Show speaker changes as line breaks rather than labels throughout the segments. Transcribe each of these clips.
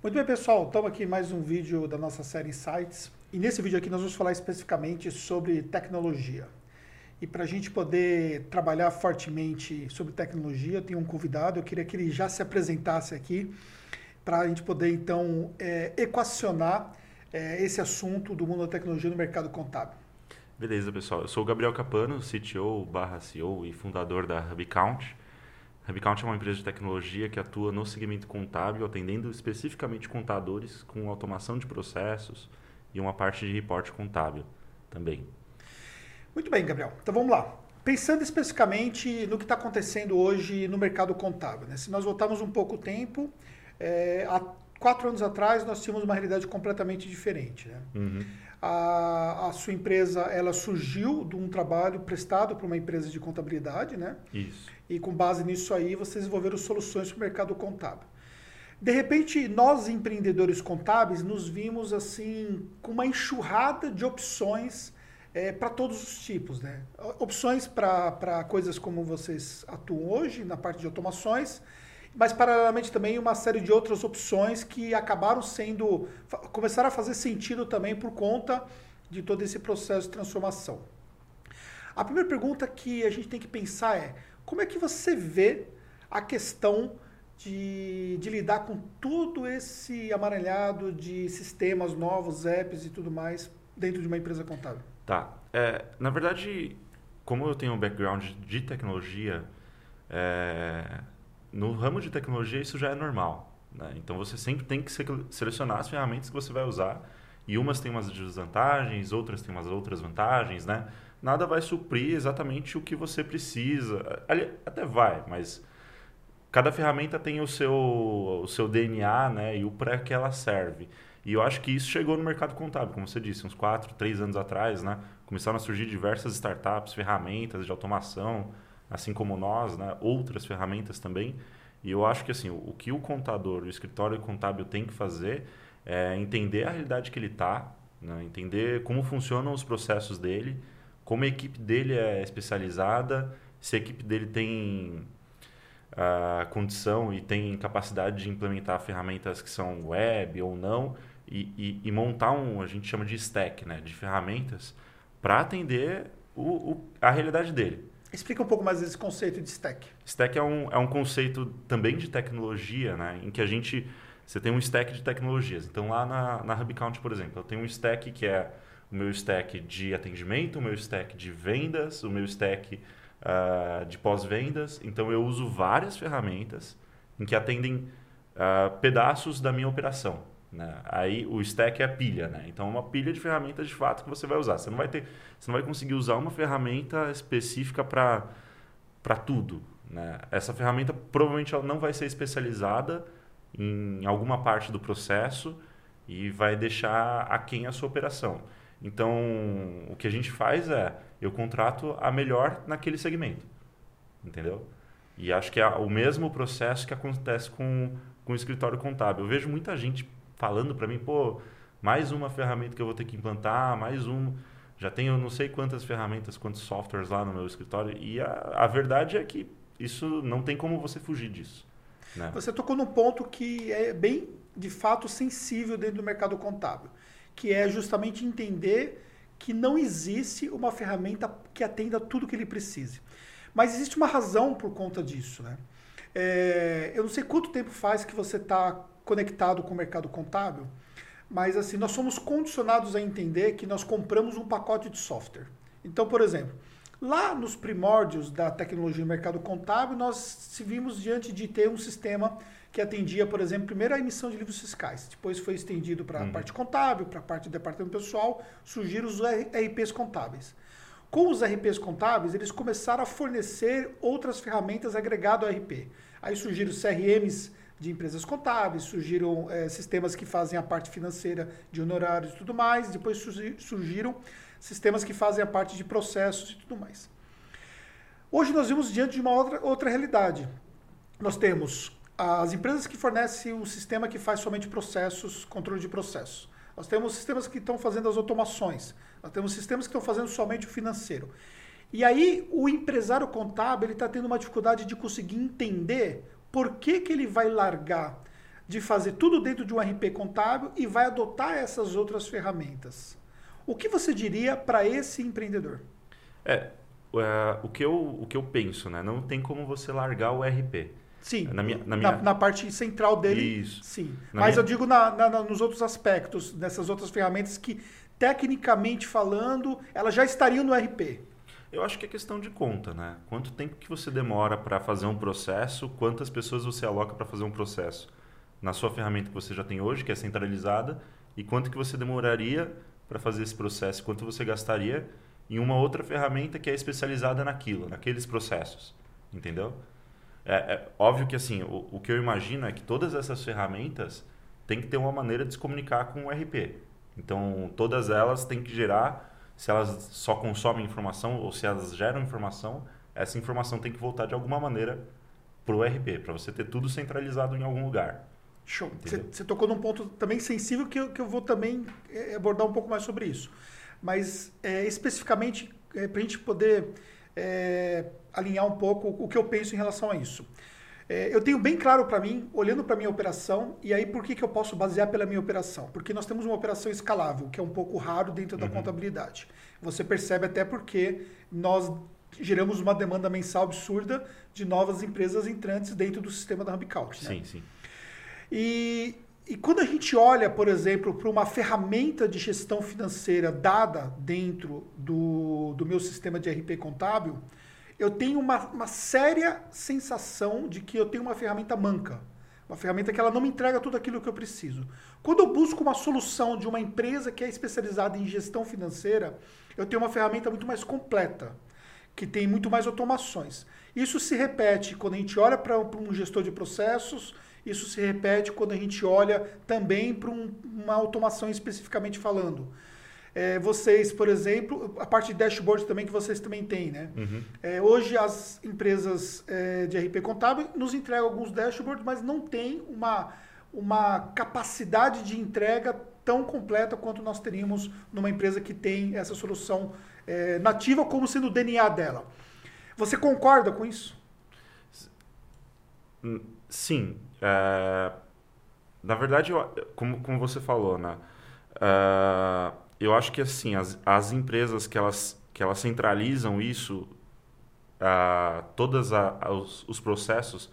Muito bem, pessoal. Estamos aqui em mais um vídeo da nossa série Insights. E nesse vídeo aqui nós vamos falar especificamente sobre tecnologia. E para a gente poder trabalhar fortemente sobre tecnologia, eu tenho um convidado. Eu queria que ele já se apresentasse aqui para a gente poder, então, é, equacionar é, esse assunto do mundo da tecnologia no mercado contábil.
Beleza, pessoal. Eu sou o Gabriel Capano, CTO barra CEO e fundador da HubCount. HubCount é uma empresa de tecnologia que atua no segmento contábil, atendendo especificamente contadores com automação de processos e uma parte de reporte contábil também.
Muito bem, Gabriel. Então vamos lá. Pensando especificamente no que está acontecendo hoje no mercado contábil. Né? Se nós voltarmos um pouco o tempo, é, há quatro anos atrás nós tínhamos uma realidade completamente diferente. Né? Uhum. A, a, sua empresa ela surgiu de um trabalho prestado por uma empresa de contabilidade, né?
Isso.
E com base nisso aí, vocês desenvolveram soluções para o mercado contábil. De repente, nós empreendedores contábeis nos vimos assim com uma enxurrada de opções é, para todos os tipos, né? Opções para coisas como vocês atuam hoje na parte de automações mas paralelamente também uma série de outras opções que acabaram sendo começaram a fazer sentido também por conta de todo esse processo de transformação. A primeira pergunta que a gente tem que pensar é como é que você vê a questão de, de lidar com todo esse amaranhado de sistemas novos, apps e tudo mais dentro de uma empresa contábil?
Tá. É, na verdade, como eu tenho um background de tecnologia, é, no ramo de tecnologia isso já é normal. Né? Então você sempre tem que selecionar as ferramentas que você vai usar. E umas têm umas desvantagens, outras têm umas outras vantagens, né? Nada vai suprir exatamente o que você precisa. Até vai, mas cada ferramenta tem o seu, o seu DNA né? e o para que ela serve. E eu acho que isso chegou no mercado contábil, como você disse, uns 4, 3 anos atrás, né? Começaram a surgir diversas startups, ferramentas de automação, assim como nós, né, outras ferramentas também. E eu acho que assim, o, que o contador, o escritório contábil tem que fazer é entender a realidade que ele está, né, entender como funcionam os processos dele, como a equipe dele é especializada, se a equipe dele tem a condição e tem capacidade de implementar ferramentas que são web ou não, e, e, e montar um, a gente chama de stack, né, de ferramentas para atender o, o, a realidade dele.
Explica um pouco mais esse conceito de stack.
Stack é um, é um conceito também de tecnologia, né? em que a gente. Você tem um stack de tecnologias. Então, lá na, na HubCount, por exemplo, eu tenho um stack que é o meu stack de atendimento, o meu stack de vendas, o meu stack uh, de pós-vendas. Então, eu uso várias ferramentas em que atendem uh, pedaços da minha operação. Né? Aí o stack é a pilha, né? Então é uma pilha de ferramentas de fato que você vai usar. Você não vai ter, você não vai conseguir usar uma ferramenta específica para para tudo, né? Essa ferramenta provavelmente ela não vai ser especializada em alguma parte do processo e vai deixar a quem a sua operação. Então, o que a gente faz é eu contrato a melhor naquele segmento. Entendeu? E acho que é o mesmo processo que acontece com, com o escritório contábil. Eu vejo muita gente falando para mim, pô, mais uma ferramenta que eu vou ter que implantar, mais uma. Já tenho não sei quantas ferramentas, quantos softwares lá no meu escritório. E a, a verdade é que isso não tem como você fugir disso. Né?
Você tocou num ponto que é bem, de fato, sensível dentro do mercado contábil, que é justamente entender que não existe uma ferramenta que atenda tudo que ele precise. Mas existe uma razão por conta disso. Né? É, eu não sei quanto tempo faz que você está conectado com o mercado contábil, mas assim, nós somos condicionados a entender que nós compramos um pacote de software. Então, por exemplo, lá nos primórdios da tecnologia no mercado contábil, nós se vimos diante de ter um sistema que atendia, por exemplo, primeiro a emissão de livros fiscais, depois foi estendido para a uhum. parte contábil, para a parte do departamento pessoal, surgiram os RPs contábeis. Com os RPs contábeis, eles começaram a fornecer outras ferramentas agregado ao RP. Aí surgiram os CRMs de empresas contábeis, surgiram é, sistemas que fazem a parte financeira de honorários e tudo mais, depois surgiram sistemas que fazem a parte de processos e tudo mais. Hoje nós vimos diante de uma outra, outra realidade. Nós temos as empresas que fornecem um sistema que faz somente processos, controle de processos. Nós temos sistemas que estão fazendo as automações. Nós temos sistemas que estão fazendo somente o financeiro. E aí o empresário contábil está tendo uma dificuldade de conseguir entender por que, que ele vai largar de fazer tudo dentro de um RP contábil e vai adotar essas outras ferramentas. O que você diria para esse empreendedor?
É, uh, o, que eu, o que eu penso, né? Não tem como você largar o RP.
Sim, na, minha, na, minha... na, na parte central dele,
Isso.
sim. Mas minha... eu digo na, nos outros aspectos, nessas outras ferramentas que, tecnicamente falando, elas já estariam no RP.
Eu acho que é questão de conta, né? Quanto tempo que você demora para fazer um processo, quantas pessoas você aloca para fazer um processo na sua ferramenta que você já tem hoje, que é centralizada, e quanto que você demoraria para fazer esse processo, quanto você gastaria em uma outra ferramenta que é especializada naquilo, naqueles processos, entendeu? É, é óbvio que assim, o, o, que eu imagino é que todas essas ferramentas têm que ter uma maneira de se comunicar com o RP. Então, todas elas têm que gerar, se elas só consomem informação ou se elas geram informação, essa informação tem que voltar de alguma maneira para o RP, para você ter tudo centralizado em algum lugar.
Show. Você tocou num ponto também sensível que eu, que eu vou também é, abordar um pouco mais sobre isso. Mas é, especificamente, é, para a gente poder é, alinhar um pouco o que eu penso em relação a isso. É, eu tenho bem claro para mim, olhando para a minha operação, e aí por que, que eu posso basear pela minha operação? Porque nós temos uma operação escalável, que é um pouco raro dentro da uhum. contabilidade. Você percebe até porque nós geramos uma demanda mensal absurda de novas empresas entrantes dentro do sistema da HubCount.
Né? Sim, sim.
E, e quando a gente olha, por exemplo, para uma ferramenta de gestão financeira dada dentro do, do meu sistema de RP contábil, eu tenho uma, uma séria sensação de que eu tenho uma ferramenta manca. Uma ferramenta que ela não me entrega tudo aquilo que eu preciso. Quando eu busco uma solução de uma empresa que é especializada em gestão financeira, eu tenho uma ferramenta muito mais completa, que tem muito mais automações. Isso se repete quando a gente olha para um gestor de processos, isso se repete quando a gente olha também para um, uma automação especificamente falando. É, vocês, por exemplo, a parte de dashboard também que vocês também têm, né? Uhum. É, hoje as empresas é, de RP contábil nos entregam alguns dashboards, mas não tem uma, uma capacidade de entrega tão completa quanto nós teríamos numa empresa que tem essa solução é, nativa como sendo o DNA dela. Você concorda com isso?
Sim. É, na verdade, como, como você falou, né? É, eu acho que assim, as, as empresas que elas, que elas centralizam isso, uh, todos os, os, processos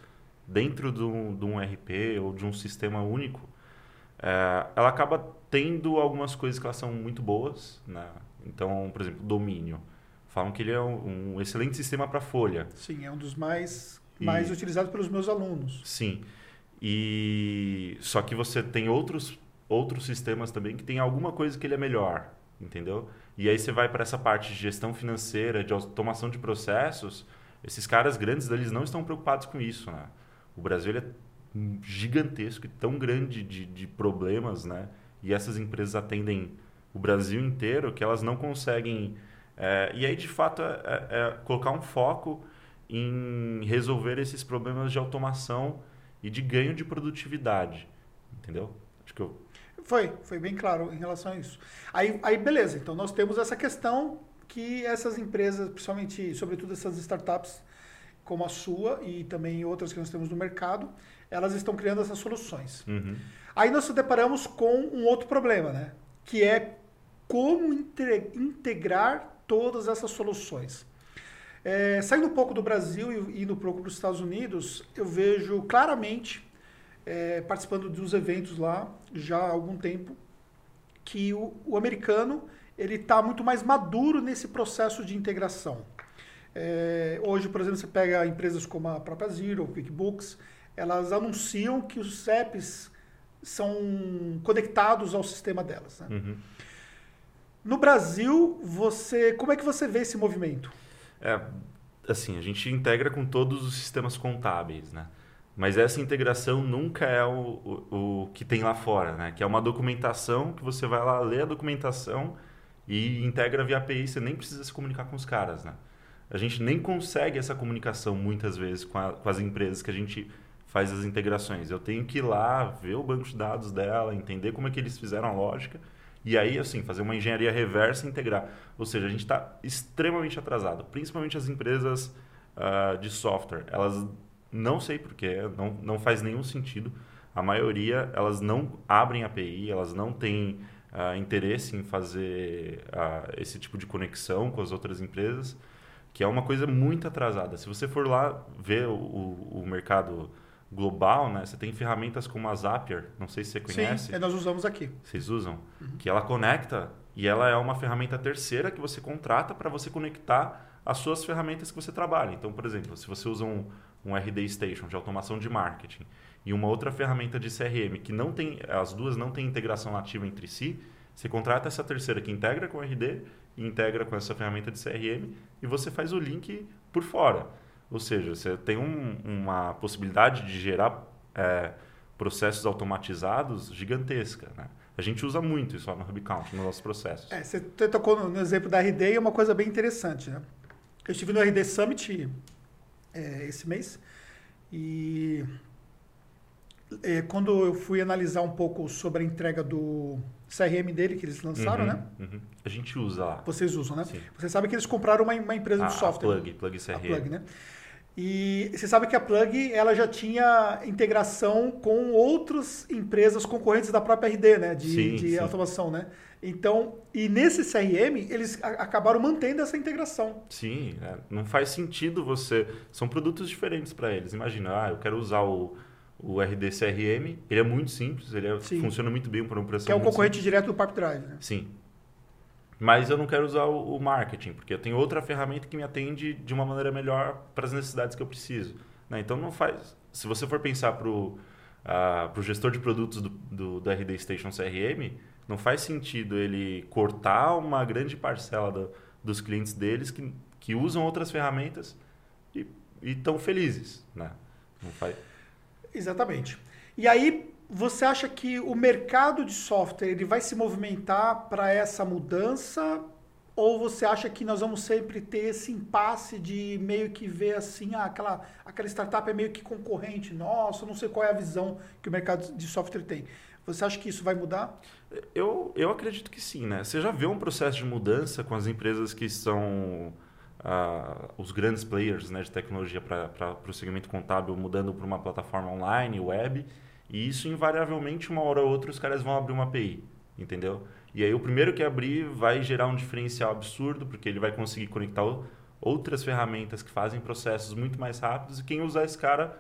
dentro de um, de um, RP ou de um sistema único, uh, ela acaba tendo algumas coisas que elas são muito boas. Né? Então, por exemplo, domínio. Falam que ele é um, um excelente sistema para folha.
Sim, é um dos mais, mais e, utilizados pelos meus alunos.
Sim. E só que você tem outros outros sistemas também que tem alguma coisa que ele é melhor, entendeu? E aí você vai para essa parte de gestão financeira, de automação de processos, esses caras grandes eles não estão preocupados com isso, né? O Brasil é gigantesco e tão grande de, de problemas, né? E essas empresas atendem o Brasil inteiro que elas não conseguem... É, e aí, de fato, é, é, é colocar um foco em resolver esses problemas de automação e de ganho de produtividade, entendeu? Acho que eu
foi, foi bem claro em relação a isso. Aí, aí beleza, então nós temos essa questão que essas empresas, principalmente, sobretudo essas startups como a sua e também outras que nós temos no mercado, elas estão criando essas soluções. Uhum. Aí nós nos deparamos com um outro problema, né? Que é como integrar todas essas soluções. É, saindo um pouco do Brasil e indo um pouco para os Estados Unidos, eu vejo claramente é, participando dos eventos lá já há algum tempo, que o, o americano ele está muito mais maduro nesse processo de integração. É, hoje, por exemplo, você pega empresas como a própria Zero, QuickBooks, elas anunciam que os CEPs são conectados ao sistema delas. Né? Uhum. No Brasil, você, como é que você vê esse movimento?
É, assim, a gente integra com todos os sistemas contábeis, né? Mas essa integração nunca é o, o, o, que tem lá fora, né? Que é uma documentação que você vai lá ler a documentação e integra via API, você nem precisa se comunicar com os caras, né? A gente nem consegue essa comunicação muitas vezes com, a, com as empresas que a gente faz as integrações. Eu tenho que ir lá ver o banco de dados dela, entender como é que eles fizeram a lógica e aí, assim, fazer uma engenharia reversa e integrar. Ou seja, a gente está extremamente atrasado, principalmente as empresas uh, de software. Elas não sei porquê, não, não faz nenhum sentido. a maioria elas não abrem API, elas não têm uh, interesse em fazer uh, esse tipo de conexão com as outras empresas, que é uma coisa muito atrasada. Se você for lá ver o, o, o mercado global, né? Você tem ferramentas como a Zapier, não sei se você conhece.
Sim, nós usamos aqui.
Vocês usam? Uhum. Que ela conecta e ela é uma ferramenta terceira que você contrata para você conectar as suas ferramentas que você trabalha. Então, por exemplo, se você usa um, um RD Station de automação de marketing e uma outra ferramenta de CRM que não tem, as duas não têm integração nativa entre si, você contrata essa terceira que integra com o RD e integra com essa ferramenta de CRM e você faz o link por fora. Ou seja, você tem um, uma possibilidade de gerar é, processos automatizados gigantesca. Né? A gente usa muito isso lá no HubCount, nos nossos processos.
É, você tocou no exemplo da RD e é uma coisa bem interessante. Né? Eu estive no RD Summit é, esse mês e é, quando eu fui analisar um pouco sobre a entrega do CRM dele que eles lançaram,
uhum,
né?
Uhum. A gente usa lá.
Vocês usam, né? Sim. Você sabe que eles compraram uma, uma empresa
a,
de software.
A Plug, Plug CRM. A
Plug, né? E você sabe que a Plug ela já tinha integração com outras empresas concorrentes da própria RD, né? De, sim, de sim. automação, né? Então, e nesse CRM, eles acabaram mantendo essa integração.
Sim, é, não faz sentido você. São produtos diferentes para eles. Imagina, ah, eu quero usar o, o RD CRM, ele é muito simples, ele é, funciona muito bem para um
processo. Que é um concorrente simples. direto do Pipe Drive, né?
Sim. Mas eu não quero usar o, o, marketing, porque eu tenho outra ferramenta que me atende de uma maneira melhor para as necessidades que eu preciso. Né? Então não faz. Se você for pensar para o uh, gestor de produtos do, do, do, RD Station CRM, não faz sentido ele cortar uma grande parcela do, dos clientes deles que, que usam outras ferramentas e estão felizes. Né? Não faz.
Exatamente. E aí, você acha que o mercado de software ele vai se movimentar para essa mudança? Ou você acha que nós vamos sempre ter esse impasse de meio que ver assim, ah, aquela, aquela startup é meio que concorrente nossa, não sei qual é a visão que o mercado de software tem. Você acha que isso vai mudar?
Eu, eu acredito que sim, né? Você já vê um processo de mudança com as empresas que são uh, os grandes players né, de tecnologia para o segmento contábil mudando para uma plataforma online, web, e isso invariavelmente, uma hora ou outra, os caras vão abrir uma API, entendeu? E aí o primeiro que abrir vai gerar um diferencial absurdo, porque ele vai conseguir conectar outras ferramentas que fazem processos muito mais rápidos, e quem usar esse cara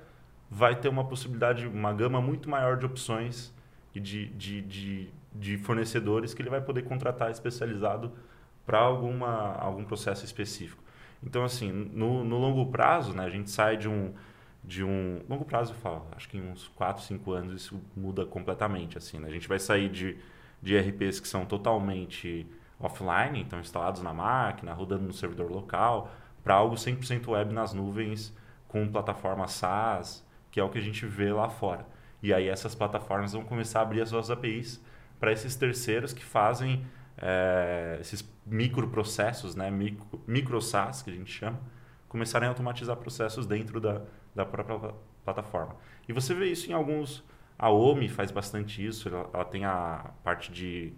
vai ter uma possibilidade, uma gama muito maior de opções e de, de, de, de fornecedores que ele vai poder contratar especializado para alguma algum processo específico. Então, assim, no, no longo prazo, né, a gente sai de um, de um longo prazo, eu falo, acho que em uns 4, 5 anos isso muda completamente. Assim, né? A gente vai sair de, de RPs que são totalmente offline, então instalados na máquina, rodando no servidor local, para algo 100% web nas nuvens com plataforma SaaS, que é o que a gente vê lá fora. E aí essas plataformas vão começar a abrir as suas APIs para esses terceiros que fazem é, esses microprocessos, né, micro, micro SaaS, que a gente chama, começarem a automatizar processos dentro da, da própria plataforma. E você vê isso em alguns... A OMI faz bastante isso, ela, ela tem a parte de,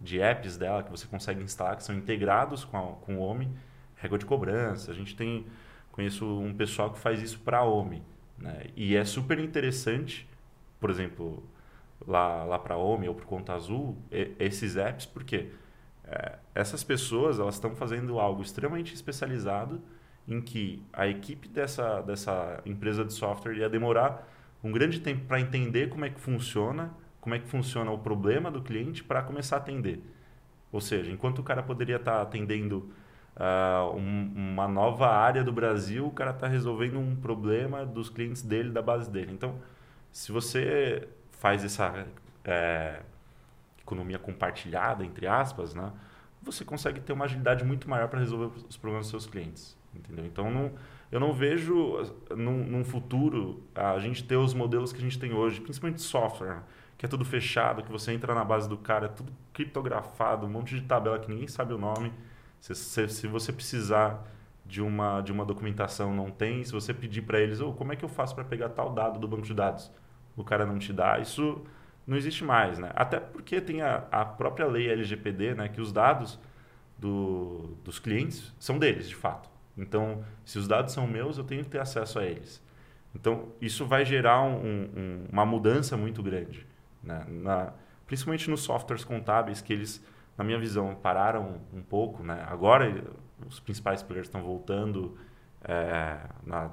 de apps dela que você consegue instalar, que são integrados com, a, com o OMI, régua de cobrança. A gente tem... Conheço um pessoal que faz isso para a OMI. Né? E é super interessante, por exemplo, lá, lá para a OMI ou para Conta Azul, esses apps, porque é, essas pessoas elas estão fazendo algo extremamente especializado em que a equipe dessa, dessa empresa de software ia demorar um grande tempo para entender como é que funciona, como é que funciona o problema do cliente para começar a atender. Ou seja, enquanto o cara poderia estar tá atendendo uh, um, uma nova área do Brasil, o cara está resolvendo um problema dos clientes dele, da base dele. Então, se você faz essa é, economia compartilhada, entre aspas, né? você consegue ter uma agilidade muito maior para resolver os problemas dos seus clientes. Entendeu? Então, não, eu não vejo num, num, futuro a gente ter os modelos que a gente tem hoje, principalmente software, que é tudo fechado, que você entra na base do cara, é tudo criptografado, um monte de tabela que ninguém sabe o nome. Se, se, se você precisar de uma, de uma documentação, não tem. Se você pedir para eles, oh, como é que eu faço para pegar tal dado do banco de dados? O cara não te dá. Isso não existe mais, né? Até porque tem a, a própria lei LGPD, né? Que os dados do, dos clientes são deles, de fato. Então, se os dados são meus, eu tenho que ter acesso a eles. Então, isso vai gerar um, um, uma mudança muito grande. Né? Na, principalmente nos softwares contábeis, que eles, na minha visão, pararam um pouco. Né? Agora, os principais players estão voltando é, na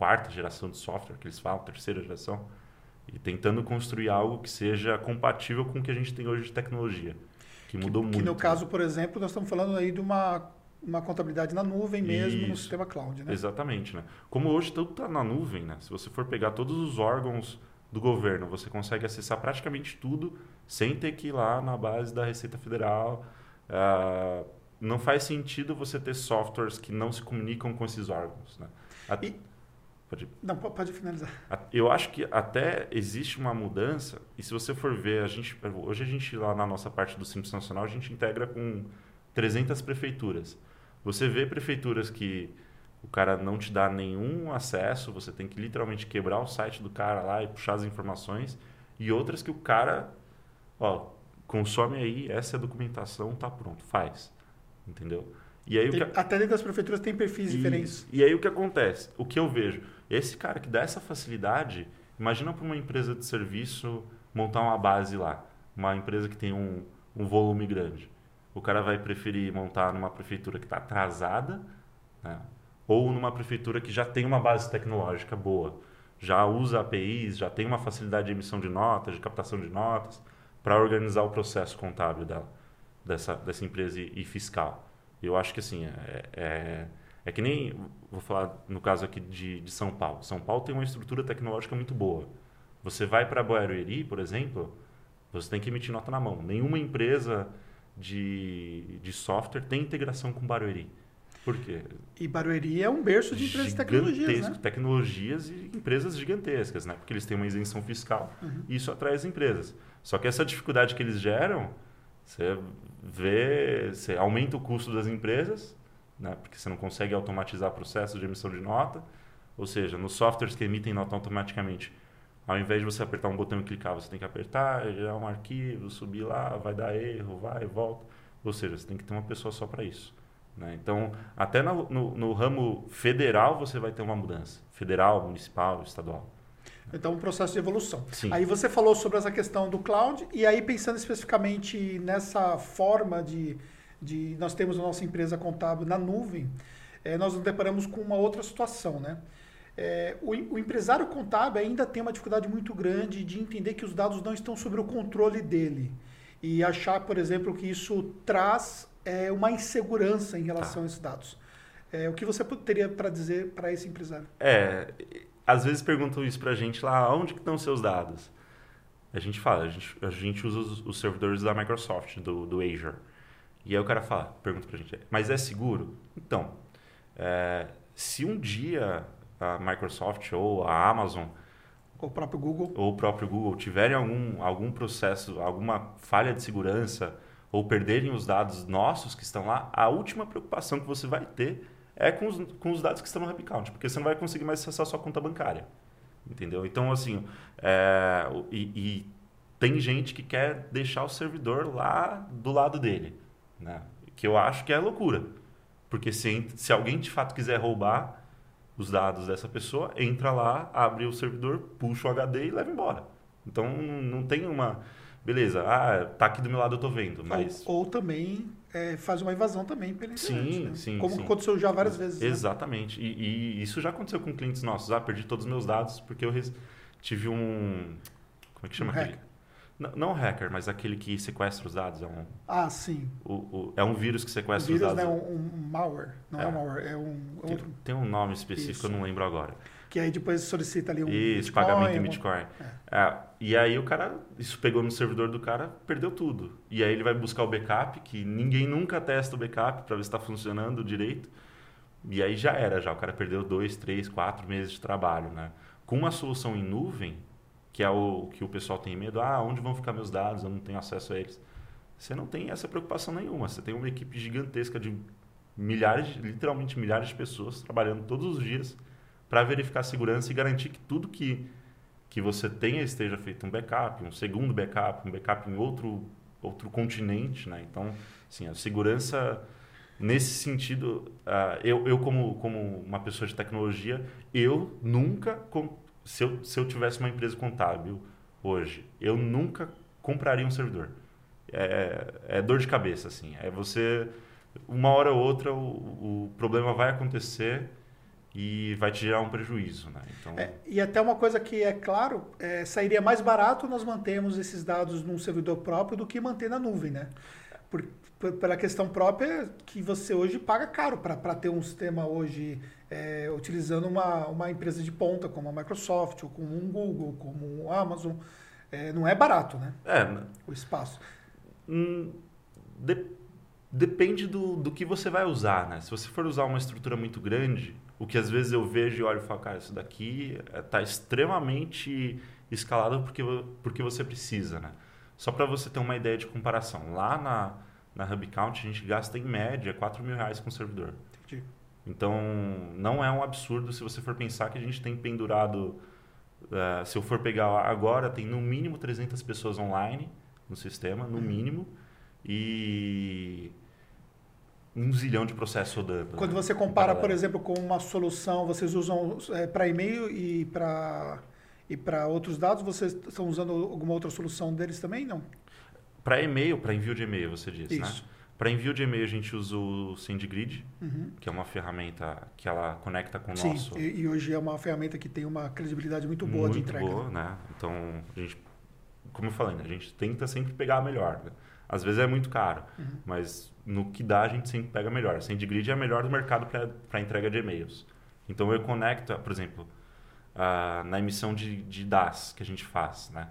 quarta geração de software, que eles falam, terceira geração, e tentando construir algo que seja compatível com o que a gente tem hoje de tecnologia, que mudou
que,
muito.
Que no caso, por exemplo, nós estamos falando aí de uma, uma contabilidade na nuvem mesmo, Isso. no sistema cloud, né?
Exatamente, né? Como hoje tudo está na nuvem, né? Se você for pegar todos os órgãos do governo, você consegue acessar praticamente tudo sem ter que ir lá na base da Receita Federal. Uh, não faz sentido você ter softwares que não se comunicam com esses órgãos, né?
A... E Pode... Não, pode finalizar.
Eu acho que até existe uma mudança, e se você for ver, a gente, hoje a gente lá na nossa parte do Simples Nacional, a gente integra com 300 prefeituras. Você vê prefeituras que o cara não te dá nenhum acesso, você tem que literalmente quebrar o site do cara lá e puxar as informações, e outras que o cara, ó, consome aí, essa é a documentação, tá pronto, faz. Entendeu?
E aí, tem, que... Até dentro das prefeituras tem perfis e, diferentes.
E aí o que acontece? O que eu vejo? Esse cara que dá essa facilidade, imagina para uma empresa de serviço montar uma base lá. Uma empresa que tem um, um volume grande. O cara vai preferir montar numa prefeitura que está atrasada, né? ou numa prefeitura que já tem uma base tecnológica boa. Já usa APIs, já tem uma facilidade de emissão de notas, de captação de notas, para organizar o processo contábil dela, dessa, dessa empresa e, fiscal. Eu acho que assim, é, é, é, que nem, vou falar no caso aqui de, de São Paulo. São Paulo tem uma estrutura tecnológica muito boa. Você vai para Barueri, por exemplo, você tem que emitir nota na mão. Nenhuma empresa de, de software tem integração com Barueri. Por quê?
E Barueri é um berço de empresas tecnologias, né?
Tecnologias e empresas gigantescas, né? Porque eles têm uma isenção fiscal uhum. e isso atrai as empresas. Só que essa dificuldade que eles geram você vê, você aumenta o custo das empresas, né? porque você não consegue automatizar processos de emissão de nota. Ou seja, nos softwares que emitem nota automaticamente, ao invés de você apertar um botão e clicar, você tem que apertar, gerar um arquivo, subir lá, vai dar erro, vai, volta. Ou seja, você tem que ter uma pessoa só para isso. Né? Então, até no, no, no ramo federal você vai ter uma mudança. Federal, municipal, estadual.
Então, um processo de evolução.
Sim.
Aí você falou sobre essa questão do cloud, e aí pensando especificamente nessa forma de, de nós temos a nossa empresa contábil na nuvem, é, nós nos deparamos com uma outra situação, né? É, o, o, empresário contábil ainda tem uma dificuldade muito grande de entender que os dados não estão sob o controle dele e achar, por exemplo, que isso traz é, uma insegurança em relação tá. a esses dados. É, o que você teria para dizer para esse empresário?
É, às vezes perguntam isso para a gente lá, onde que estão seus dados? A gente fala, a gente, a gente usa os, os, servidores da Microsoft, do, do Azure. E aí o cara fala, pergunta para a gente, mas é seguro? Então, é, se um dia a Microsoft ou a Amazon
ou o próprio Google
ou o próprio Google tiverem algum, algum processo, alguma falha de segurança ou perderem os dados nossos que estão lá, a última preocupação que você vai ter é com os, com os dados que estão no HubCount, porque você não vai conseguir mais acessar a sua conta bancária. Entendeu? Então, assim, é, e, e, tem gente que quer deixar o servidor lá do lado dele, né? que eu acho que é loucura. Porque se, se alguém de fato quiser roubar os dados dessa pessoa, entra lá, abre o servidor, puxa o HD e leva embora. Então, não tem uma beleza, ah, tá aqui do meu lado eu tô vendo, mas...
Ou, ou também é, faz uma invasão também pela internet,
sim,
né?
sim,
Como
sim.
aconteceu já várias vezes.
Né? Exatamente, né? e, e, isso já aconteceu com clientes nossos, ah, perdi todos os meus dados porque eu tive um... Como é que chama um aquele? Não, não hacker, mas aquele que sequestra os dados. É um,
ah, sim.
O, o, é um vírus que sequestra
vírus,
os dados.
Vírus, né? Um, um malware. Não é, é um malware, é um...
Tem, outro... tem um nome específico, Isso. eu não lembro agora
que aí depois solicita ali um
isso, Bitcoin, pagamento em Bitcoin. É. É, e aí o cara, isso pegou no servidor do cara, perdeu tudo. E aí ele vai buscar o backup, que ninguém nunca testa o backup para ver se está funcionando direito. E aí já era, já o cara perdeu dois, três, quatro meses de trabalho, né? Com uma solução em nuvem, que é o que o pessoal tem medo, ah, onde vão ficar meus dados? Eu não tenho acesso a eles. Você não tem essa preocupação nenhuma. Você tem uma equipe gigantesca de milhares, literalmente milhares de pessoas trabalhando todos os dias para verificar a segurança e garantir que tudo que, que você tenha esteja feito um backup, um segundo backup, um backup em outro, outro continente. Né? Então, assim, a segurança nesse sentido, uh, eu, eu como, como uma pessoa de tecnologia, eu nunca, se eu, se eu tivesse uma empresa contábil hoje, eu nunca compraria um servidor. É, é dor de cabeça, assim. É você, uma hora ou outra, o, o problema vai acontecer e vai te gerar um prejuízo, né?
Então... É, e até uma coisa que é claro, é, sairia mais barato nós mantermos esses dados num servidor próprio do que manter na nuvem, né? Por, por, pela questão própria que você hoje paga caro para ter um sistema hoje é, utilizando uma, uma empresa de ponta como a Microsoft, ou como um Google, como um Amazon. É, não é barato, né?
É.
O espaço.
Hum, de, depende do, do que você vai usar, né? Se você for usar uma estrutura muito grande, o que às vezes eu vejo e olho e falo, cara, isso daqui está extremamente escalado porque, porque você precisa, né? Só para você ter uma ideia de comparação. Lá na, na HubCount a gente gasta em média 4 mil reais com servidor. Entendi. Então, não é um absurdo se você for pensar que a gente tem pendurado, uh, se eu for pegar agora, tem no mínimo 300 pessoas online no sistema, no mínimo, e um zilhão de processos rodando.
Quando você compara, por exemplo, com uma solução, vocês usam é, para e-mail e para e para outros dados, vocês estão usando alguma outra solução deles também, não?
Para e-mail, para envio de e-mail, você disse, né? Isso. né? Para envio de e-mail a gente usa o SendGrid, uhum. que é uma ferramenta que ela conecta com o
Sim,
nosso...
e, e hoje é uma ferramenta que tem uma credibilidade muito boa muito de entrega.
Muito boa, né? Então, a gente, como eu falei, né? a gente tenta sempre pegar a melhor. Né? Às vezes é muito caro, uhum. mas no que dá a gente sempre pega melhor. A SendGrid é a melhor do mercado para entrega de e-mails. Então eu conecto, por exemplo, uh, na emissão de, de DAS que a gente faz, né?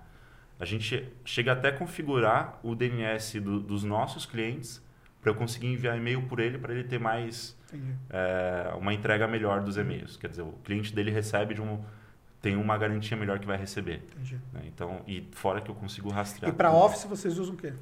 A gente chega até a configurar o DNS do, dos nossos clientes para eu conseguir enviar e-mail por ele para ele ter mais é, uma entrega melhor dos e-mails. Quer dizer, o cliente dele recebe de um tem uma garantia melhor que vai receber. Né? Então, e fora que eu consigo rastrear.
E para Office vocês usam o quê?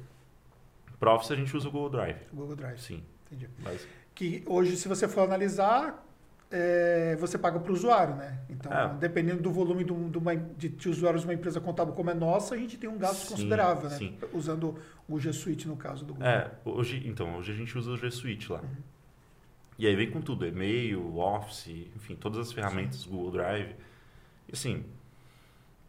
Para Office a gente usa o Google Drive.
Google Drive.
Sim.
Entendi. Mas... Que hoje, se você for analisar, é, você paga para o usuário, né? Então, é. dependendo do volume do uma, de, de, usuários de uma empresa contábil como é nossa, a gente tem um gasto sim, considerável, né? Sim. Usando o G Suite no caso do Google.
É, hoje, então, hoje a gente usa o G Suite lá. Uhum. E aí vem com tudo, e-mail, Office, enfim, todas as ferramentas, sim. Google Drive. E assim,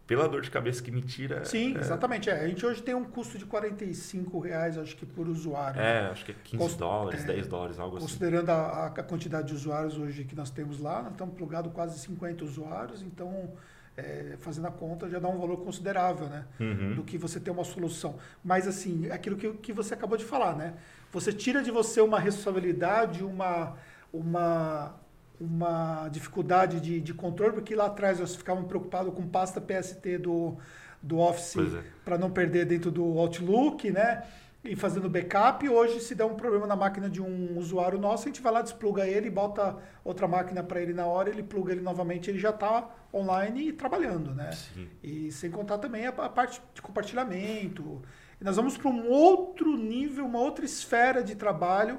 pela dor de cabeça que me tira.
Sim, é... exatamente. É. A gente hoje tem um custo de 45 reais, acho que por usuário.
É, acho que é 15 Const... dólares, é, 10 dólares, algo
considerando assim. Considerando a, a, quantidade de usuários hoje que nós temos lá, nós estamos plugados quase 50 usuários, então, é, fazendo a conta, já dá um valor considerável, né? Uhum. Do que você ter uma solução. Mas, assim, é aquilo que, que você acabou de falar, né? Você tira de você uma responsabilidade, uma. uma uma dificuldade de, de controle, porque lá atrás nós ficávamos preocupados com pasta PST do, do Office é. para não perder dentro do Outlook, né? E fazendo backup. Hoje, se der um problema na máquina de um usuário nosso, a gente vai lá, despluga ele, bota outra máquina para ele na hora, ele pluga ele novamente, ele já está online e trabalhando, né? Sim. E sem contar também a, a parte de compartilhamento. E nós vamos para um outro nível, uma outra esfera de trabalho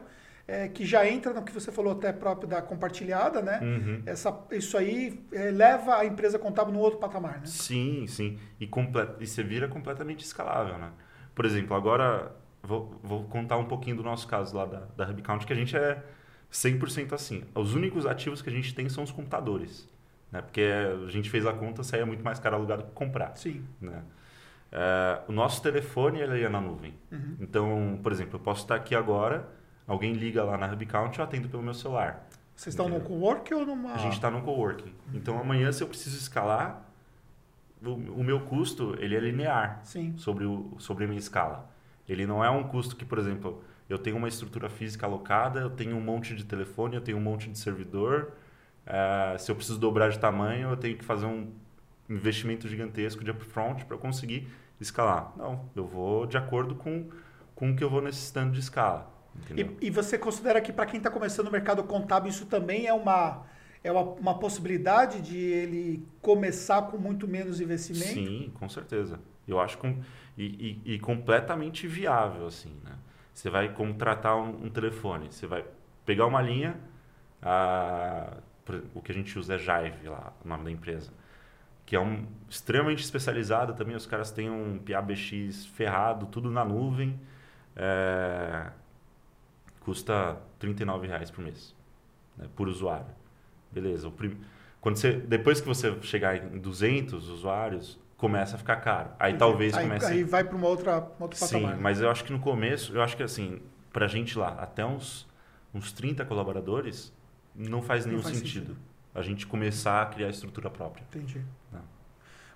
é, que já entra no que você falou até próprio da compartilhada, né? Uhum. Essa, isso aí é, leva a empresa contábil no outro patamar, né?
Sim, sim. E, e você vira completamente escalável, né? Por exemplo, agora vou, vou contar um pouquinho do nosso caso lá da, da HubCount, que a gente é 100% assim. Os únicos ativos que a gente tem são os computadores. Né? Porque a gente fez a conta, saía muito mais caro alugar do que comprar.
Sim.
Né? É, o nosso telefone ele é na nuvem. Uhum. Então, por exemplo, eu posso estar aqui agora Alguém liga lá na HubCount, eu atendo pelo meu celular.
Vocês estão no coworking ou numa...
A gente está no coworking. Então, amanhã, se eu preciso escalar, o, o meu custo ele é linear
Sim.
Sobre, o, sobre a minha escala. Ele não é um custo que, por exemplo, eu tenho uma estrutura física alocada, eu tenho um monte de telefone, eu tenho um monte de servidor. Uh, se eu preciso dobrar de tamanho, eu tenho que fazer um investimento gigantesco de upfront para conseguir escalar. Não, eu vou de acordo com, com o que eu vou necessitando de escala.
E, e, você considera que para quem está começando no mercado contábil isso também é uma é uma, uma, possibilidade de ele começar com muito menos investimento?
Sim, com certeza. Eu acho com, e, e, e completamente viável assim, né? Você vai contratar um, um telefone, você vai pegar uma linha, a, o que a gente usa é Jive lá, o nome da empresa, que é um extremamente especializada também. Os caras têm um PABX ferrado, tudo na nuvem. É, custa 39 reais por mês, né, por usuário. Beleza. O prim... Quando você, depois que você chegar em 200 usuários, começa a ficar caro. Aí talvez
aí,
comece...
Aí vai para uma outra, uma outra
Sim,
patamar. né?
mas eu acho que no começo, eu acho que assim, pra gente lá, até uns, uns 30 colaboradores, não faz
Não
nenhum
faz
sentido.
sentido.
A gente começar a criar estrutura própria.
Entendi.
Não.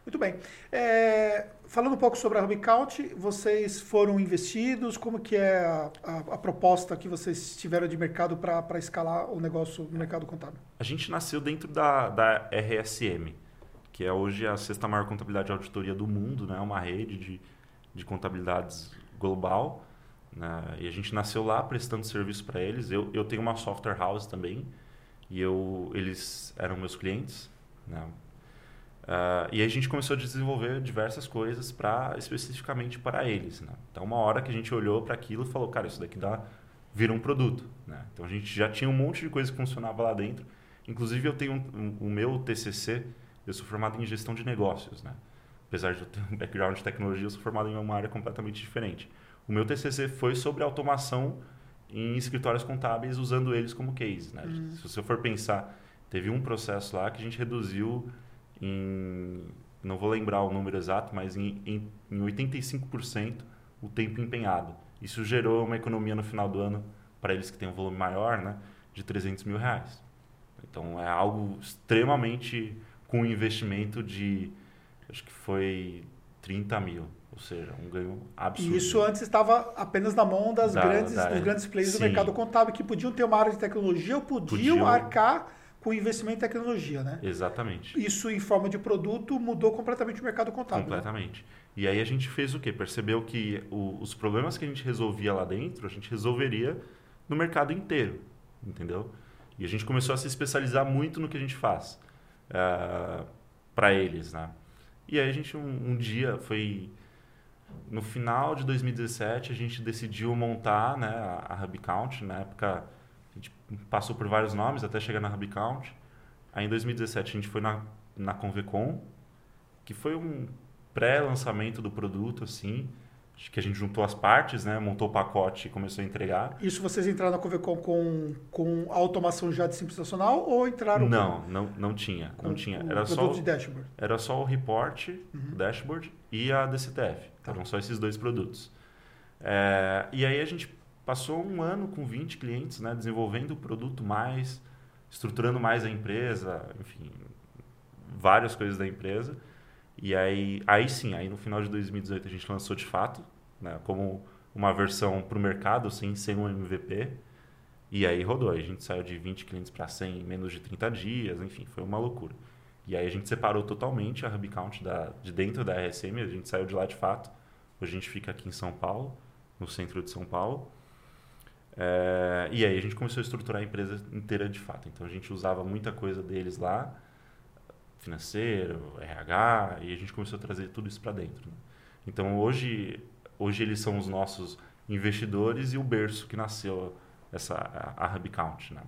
Muito bem. É, falando um pouco sobre a HubCount, vocês foram investidos? Como que é a, a- a proposta que vocês tiveram de mercado para escalar o negócio no mercado contábil?
A gente nasceu dentro da, da RSM, que é hoje a sexta maior contabilidade e auditoria do mundo, né? uma rede de, de contabilidades global. Né? E a gente nasceu lá prestando serviço para eles. Eu, eu tenho uma software house também, e eu, eles eram meus clientes. Né? Ah, e aí a gente começou a desenvolver diversas coisas para especificamente para eles. Né? Então, uma hora que a gente olhou para aquilo e falou, cara, isso daqui dá, vira um produto. Né? Então, a gente já tinha um monte de coisa que funcionava lá dentro. Inclusive, eu tenho um, um- o meu TCC, eu sou formado em gestão de negócios. Né? Apesar de eu ter um background de tecnologia, eu sou formado em uma área completamente diferente. O meu TCC foi sobre automação em escritórios contábeis usando eles como case. Né? Se você for pensar, teve um processo lá que a gente reduziu em, não vou lembrar o número exato, mas em, em, em 85% o tempo empenhado. Isso gerou uma economia no final do ano para eles que têm um volume maior, né, de 300 mil reais. Então é algo extremamente com um investimento de, acho que foi 30 mil, ou seja, um ganho absurdo.
E isso antes estava apenas na mão das
Da-
grandes,
da-
dos grandes players do
sim.
mercado contábil que podiam ter uma área de tecnologia ou podiam,
Podiam.
arcar com investimento em tecnologia, né?
Exatamente.
Isso em forma de produto mudou completamente o mercado contábil. né?
Completamente. E aí a gente fez o quê? Percebeu que o- os problemas que a gente resolvia lá dentro, a gente resolveria no mercado inteiro, entendeu? E a gente começou a se especializar muito no que a gente faz para eles, né? E aí a gente um, um dia foi no final de 2017 a gente decidiu montar, né, a, a HubCount. Na época a gente passou por vários nomes até chegar na HubCount. Aí em 2017 a gente foi na na Convecon, que foi um pré-lançamento do produto, assim. Acho que a gente juntou as partes, né? Montou o pacote e começou a entregar.
Isso vocês entraram na Convecon com, com automação já de simples nacional ou entraram
Não, não, não tinha.
com,
Não tinha.
com
Era
o
só,
produto
o-
de dashboard?
era só o report, o dashboard e a DCTF.
Tá.
Eram só esses dois produtos. É, e aí a gente passou um ano com 20 clientes, né? Desenvolvendo o produto mais, estruturando mais a empresa, enfim, várias coisas da empresa. E aí, aí sim, aí no final de 2018 a gente lançou de fato, né, como uma versão para o mercado, sem ser um MVP. E aí rodou. A gente saiu de 20 clientes para 100 em menos de 30 dias, enfim, foi uma loucura. E aí a gente separou totalmente a HubCount da, de dentro da RSM, a gente saiu de lá de fato. Hoje a gente fica aqui em São Paulo, no centro de São Paulo. É, e aí a gente começou a estruturar a empresa inteira de fato. Então a gente usava muita coisa deles lá, financeiro, RH, e a gente começou a trazer tudo isso para dentro. né? Então hoje, hoje eles são os nossos investidores e o berço que nasceu essa a, a HubCount. Né?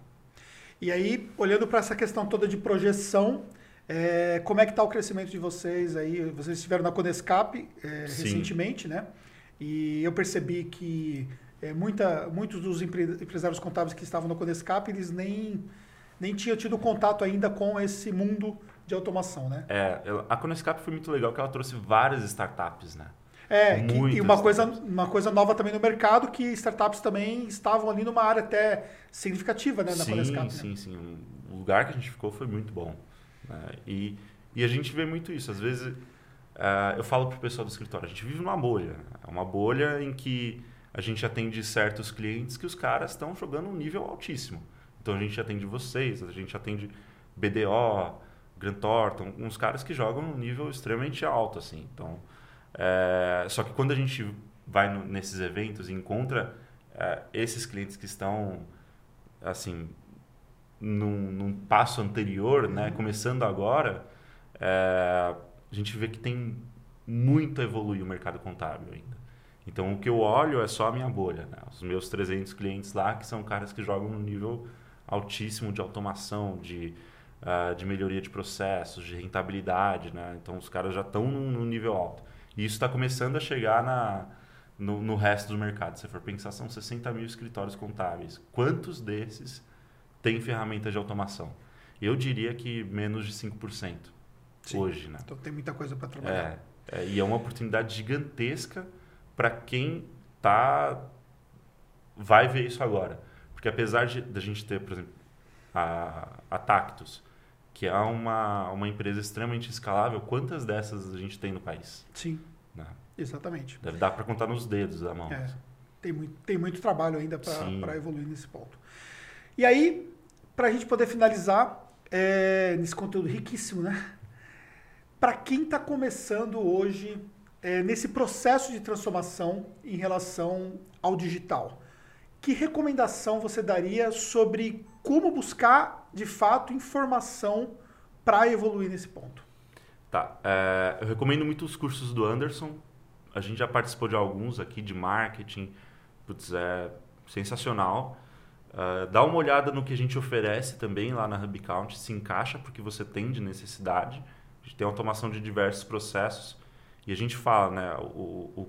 E aí, olhando para essa questão toda de projeção, é, como é que está o crescimento de vocês aí? Vocês estiveram na Conescap é, recentemente, né? E eu percebi que é, muita, muitos dos empre- empresários contábeis que estavam no Conescap, eles nem, nem tinham tido contato ainda com esse mundo de automação, né?
É, a Conescap foi muito legal, porque ela trouxe várias startups, né?
É, que- e uma coisa, uma coisa nova também no mercado, que startups também estavam ali numa área até significativa, né, na
sim,
Conescap. né?
sim, sim. O lugar que a gente ficou foi muito bom. né? E, e a gente vê muito isso. Às vezes, ah, eu falo pro pessoal do escritório, a gente vive numa bolha. É uma bolha em que a gente atende certos clientes que os caras estão jogando um nível altíssimo. Então, a gente atende vocês, a gente atende BDO, Grant Thornton, uns caras que jogam um nível extremamente alto, assim. Então, é, só que quando a gente vai no- nesses eventos e encontra é, esses clientes que estão assim num, num passo anterior, né, começando agora, é, a gente vê que tem muito a evoluir o mercado contábil ainda. Então o que eu olho é só a minha bolha, né? Os meus 300 clientes lá que são caras que jogam num nível altíssimo de automação, de ah, de melhoria de processos, de rentabilidade, né? Então os caras já estão num, num nível alto. E isso está começando a chegar na, no, no resto do mercado. Se for pensar, são 60 mil escritórios contábeis. Quantos desses têm ferramentas de automação? Eu diria que menos de 5% Sim. hoje. Né?
Então tem muita coisa para trabalhar.
É, é, e é uma oportunidade gigantesca para quem tá vai ver isso agora. Porque apesar de a gente ter, por exemplo, a, a Tactus, que é uma, uma empresa extremamente escalável, quantas dessas a gente tem no país?
Sim. Né? Exatamente.
Deve dar para contar nos dedos da mão.
É, tem, muito, tem muito trabalho ainda para evoluir nesse ponto. E aí, para a gente poder finalizar é, nesse conteúdo riquíssimo, né? Para quem está começando hoje é, nesse processo de transformação em relação ao digital, que recomendação você daria sobre como buscar de fato informação para evoluir nesse ponto?
Tá. É, eu recomendo muito os cursos do Anderson. A gente já participou de alguns aqui de marketing. Putz, é sensacional. Uh, dá uma olhada no que a gente oferece também lá na HubCount, se encaixa porque você tem de necessidade. A gente tem automação de diversos processos e a gente fala, né, o, o,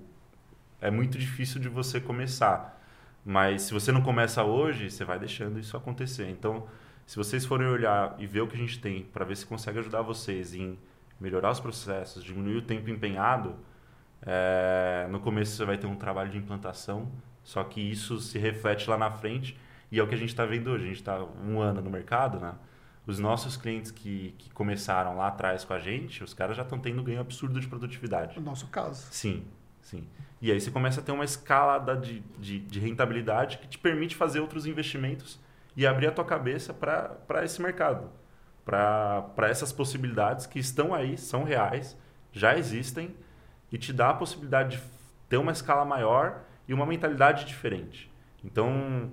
é muito difícil de você começar, mas se você não começa hoje, você vai deixando isso acontecer. Então, se vocês forem olhar e ver o que a gente tem para ver se consegue ajudar vocês em melhorar os processos, diminuir o tempo empenhado, é, no começo você vai ter um trabalho de implantação, só que isso se reflete lá na frente e é o que a gente está vendo hoje. A gente está um ano no mercado, né? Os nossos clientes que, que começaram lá atrás com a gente, os caras já estão tendo ganho absurdo de produtividade.
No nosso caso.
Sim, sim. E aí você começa a ter uma escalada de, de, de rentabilidade que te permite fazer outros investimentos e abrir a tua cabeça para esse mercado. Para essas possibilidades que estão aí, são reais, já existem e te dá a possibilidade de ter uma escala maior e uma mentalidade diferente. Então,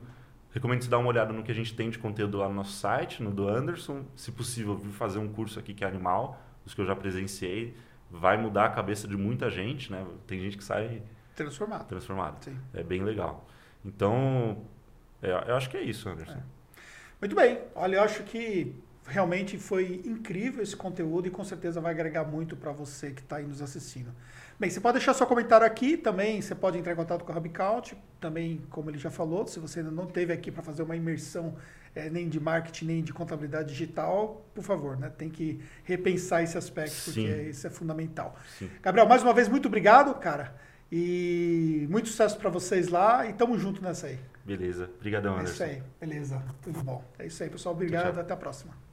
Recomendo você dar uma olhada no que a gente tem de conteúdo lá no nosso site, no do Anderson. Se possível, vir fazer um curso aqui que é animal, os que eu já presenciei. Vai mudar a cabeça de muita gente, né? Tem gente que sai
transformado.
Transformado. Sim. É bem legal. Então, é, eu acho que é isso, Anderson. É.
Muito bem. Olha, eu acho que realmente foi incrível esse conteúdo e com certeza vai agregar muito para você que está aí nos assistindo. Bem, você pode deixar seu comentário aqui também, você pode entrar em contato com a HubCount, também, como ele já falou, se você ainda não teve aqui para fazer uma imersão é, nem de marketing, nem de contabilidade digital, por favor, né? Tem que repensar esse aspecto, Sim. porque isso é fundamental. Sim. Gabriel, mais uma vez, muito obrigado, cara. E muito sucesso para vocês lá e tamo junto nessa aí.
Beleza. Obrigadão, Anderson.
É isso aí. Beleza. Tudo bom. É isso aí, pessoal. Obrigado. Tchau, tchau. Até a próxima.